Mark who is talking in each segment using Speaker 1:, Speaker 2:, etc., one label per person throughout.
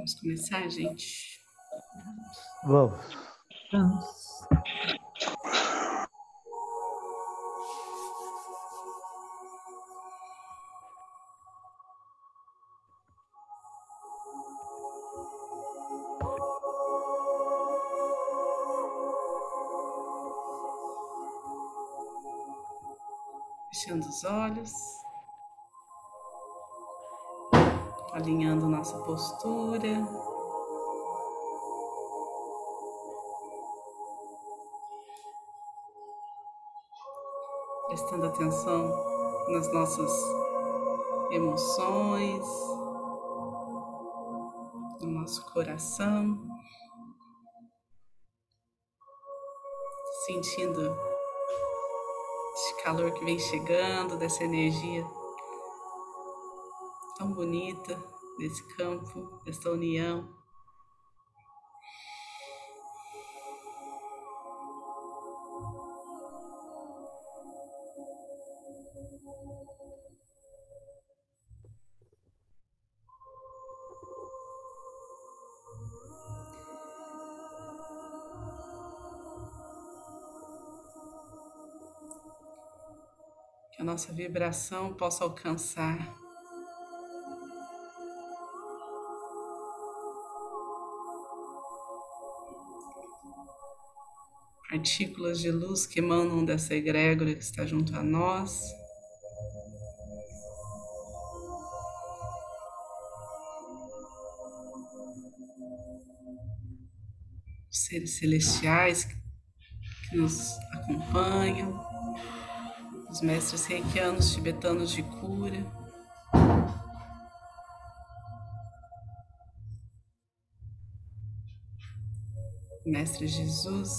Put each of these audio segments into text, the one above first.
Speaker 1: Vamos começar, gente?
Speaker 2: Vamos.
Speaker 3: Vamos.
Speaker 1: Alinhando nossa postura. Prestando atenção nas nossas emoções, no nosso coração, sentindo esse calor que vem chegando, dessa energia tão bonita desse campo, dessa união. Que a nossa vibração possa alcançar partículas de luz que emanam dessa egrégora que está junto a nós. Seres celestiais que nos acompanham, os mestres reikianos tibetanos de cura. Mestre Jesus,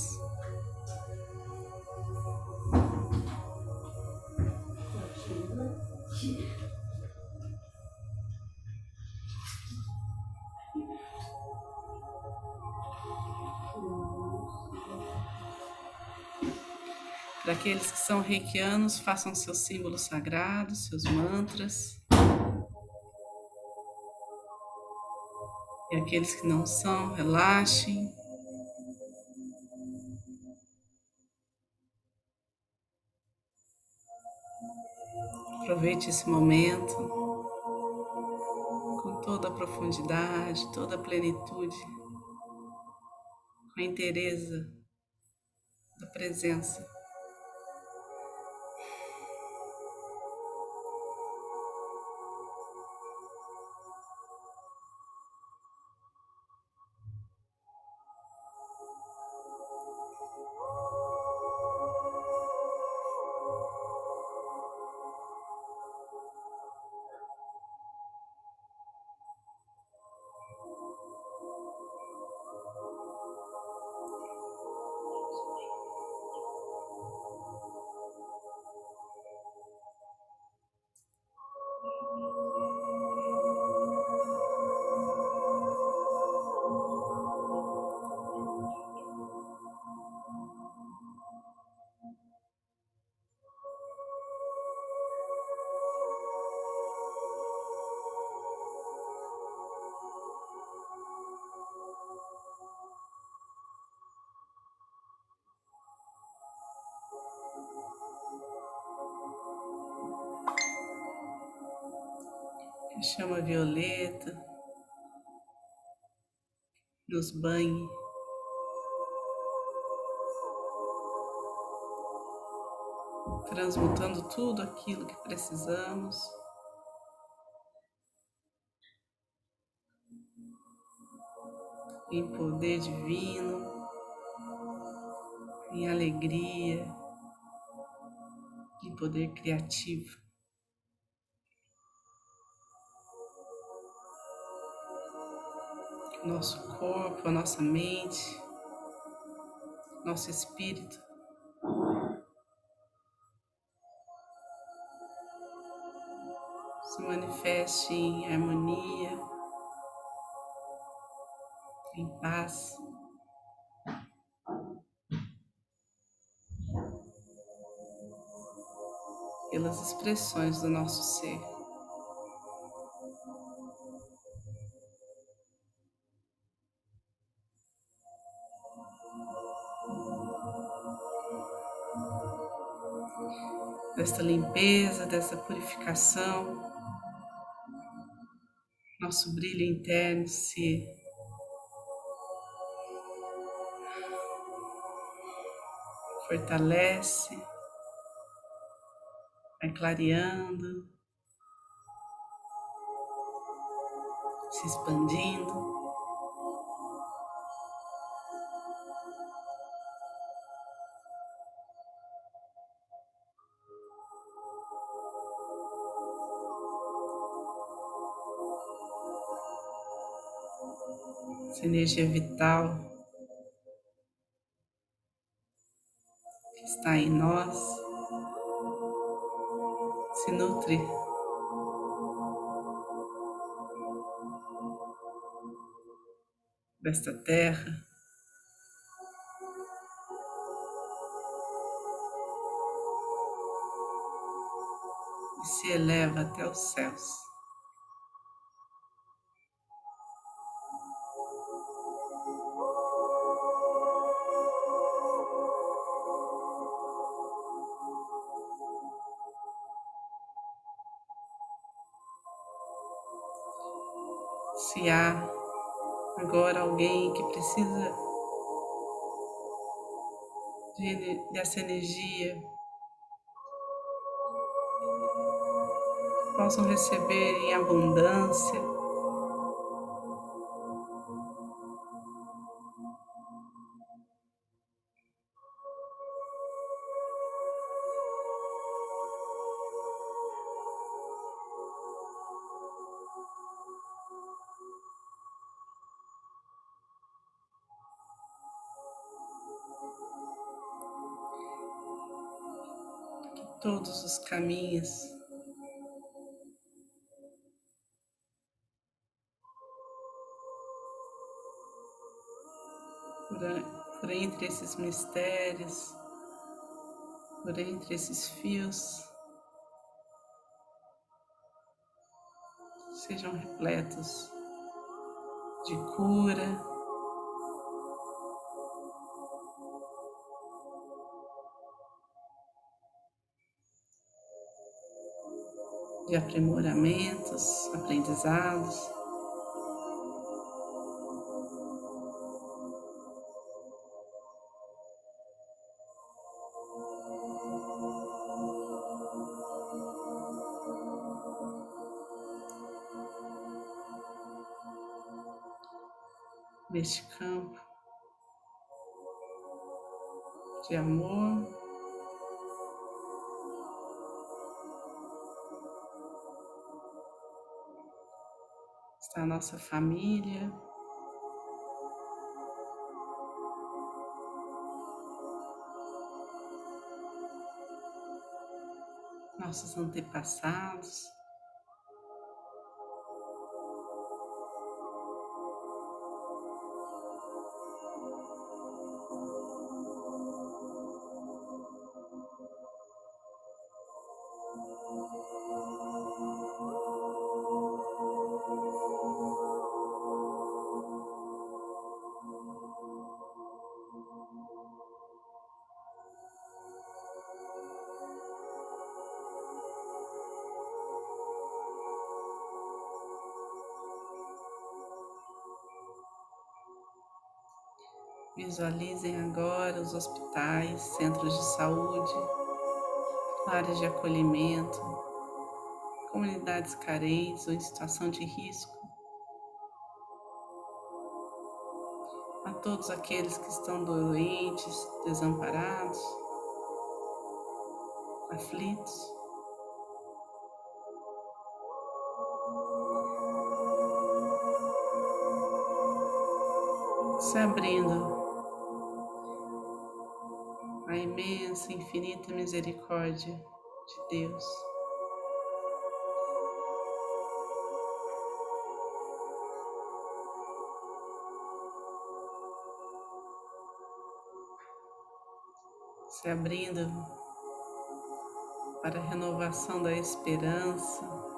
Speaker 1: aqueles que são reikianos, façam seus símbolos sagrados, seus mantras. E aqueles que não são, relaxem. Aproveite esse momento com toda a profundidade, toda a plenitude, com a inteireza da presença. A chama violeta nos banhe. Transmutando tudo aquilo que precisamos. Em poder divino, em alegria, em poder criativo. Nosso corpo, a nossa mente, nosso espírito. Se manifeste em harmonia, em paz. Pelas expressões do nosso ser. Desta limpeza, dessa purificação. Nosso brilho interno se fortalece, vai clareando, se expandindo. Essa energia vital que está em nós se nutre desta terra. E se eleva até os céus. Agora alguém que precisa de, dessa energia, possam receber em abundância. Todos os caminhos. Por, entre esses mistérios, por entre esses fios, sejam repletos de cura, de aprimoramentos, aprendizados. Neste campo de amor. A nossa família. Nossos antepassados. Visualizem agora os hospitais, centros de saúde, áreas de acolhimento, comunidades carentes ou em situação de risco. A todos aqueles que estão doentes, desamparados, aflitos. Se abrindo a imensa, infinita misericórdia de Deus. Se abrindo para a renovação da esperança,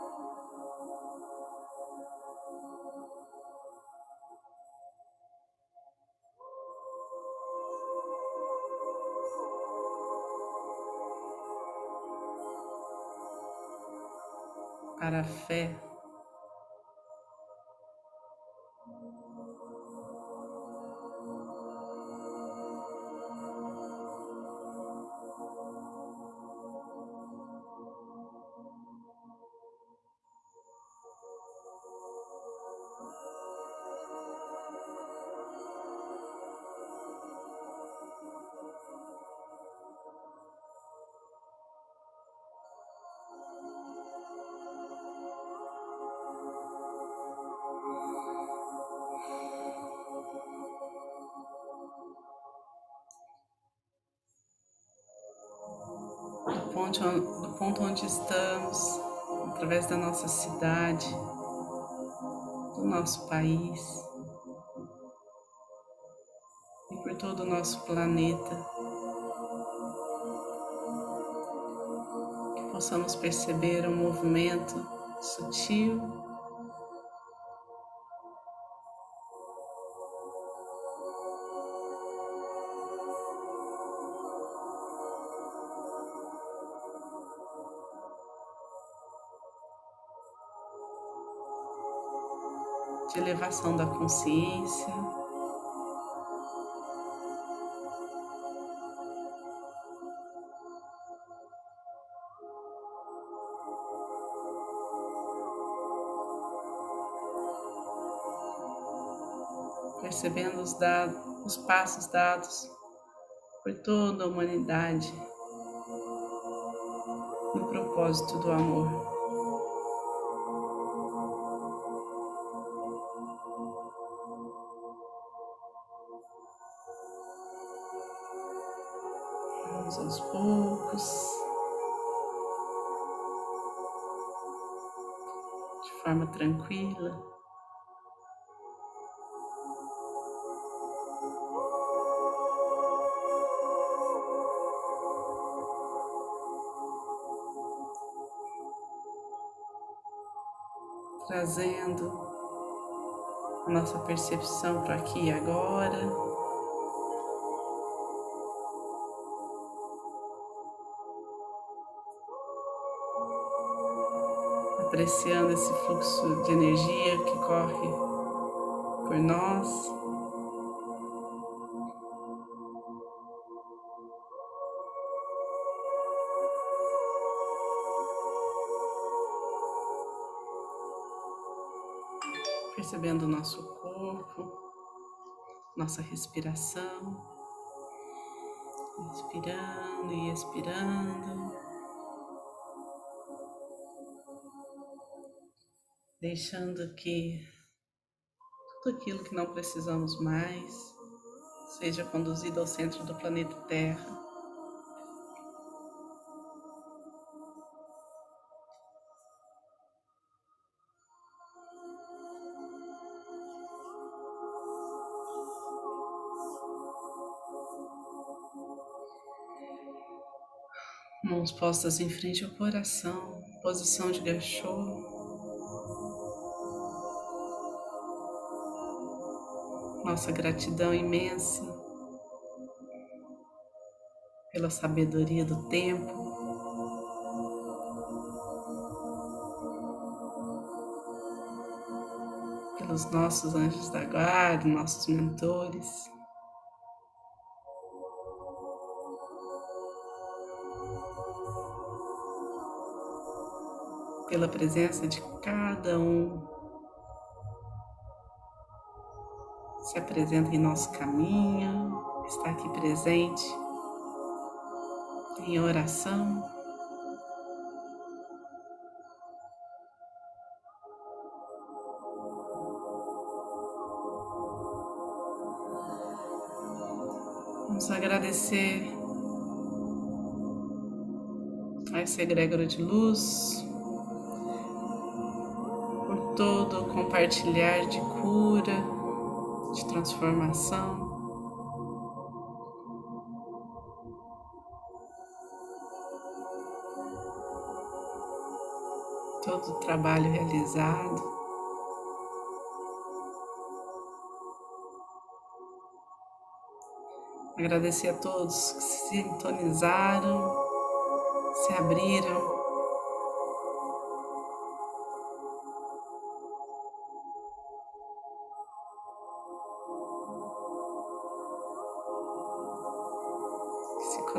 Speaker 1: para a fé. Ponto, do ponto onde estamos, através da nossa cidade, do nosso país e por todo o nosso planeta. Que possamos perceber um movimento sutil elevação da consciência. Percebendo os, dados, os passos dados por toda a humanidade no propósito do amor. Vamos aos poucos, de forma tranquila. Trazendo a nossa percepção para aqui e agora. Apreciando esse fluxo de energia que corre por nós. Percebendo o nosso corpo, nossa respiração, inspirando e expirando. Deixando que tudo aquilo que não precisamos mais seja conduzido ao centro do planeta Terra. Mãos postas em frente ao coração, posição de gachô. Nossa gratidão imensa pela sabedoria do tempo. Pelos nossos anjos da guarda, nossos mentores. Pela presença de cada um se apresenta em nosso caminho, está aqui presente em oração. Vamos agradecer a esse egrégora de luz por todo o compartilhar de cura, de transformação. Todo o trabalho realizado. Agradecer a todos que se sintonizaram, se abriram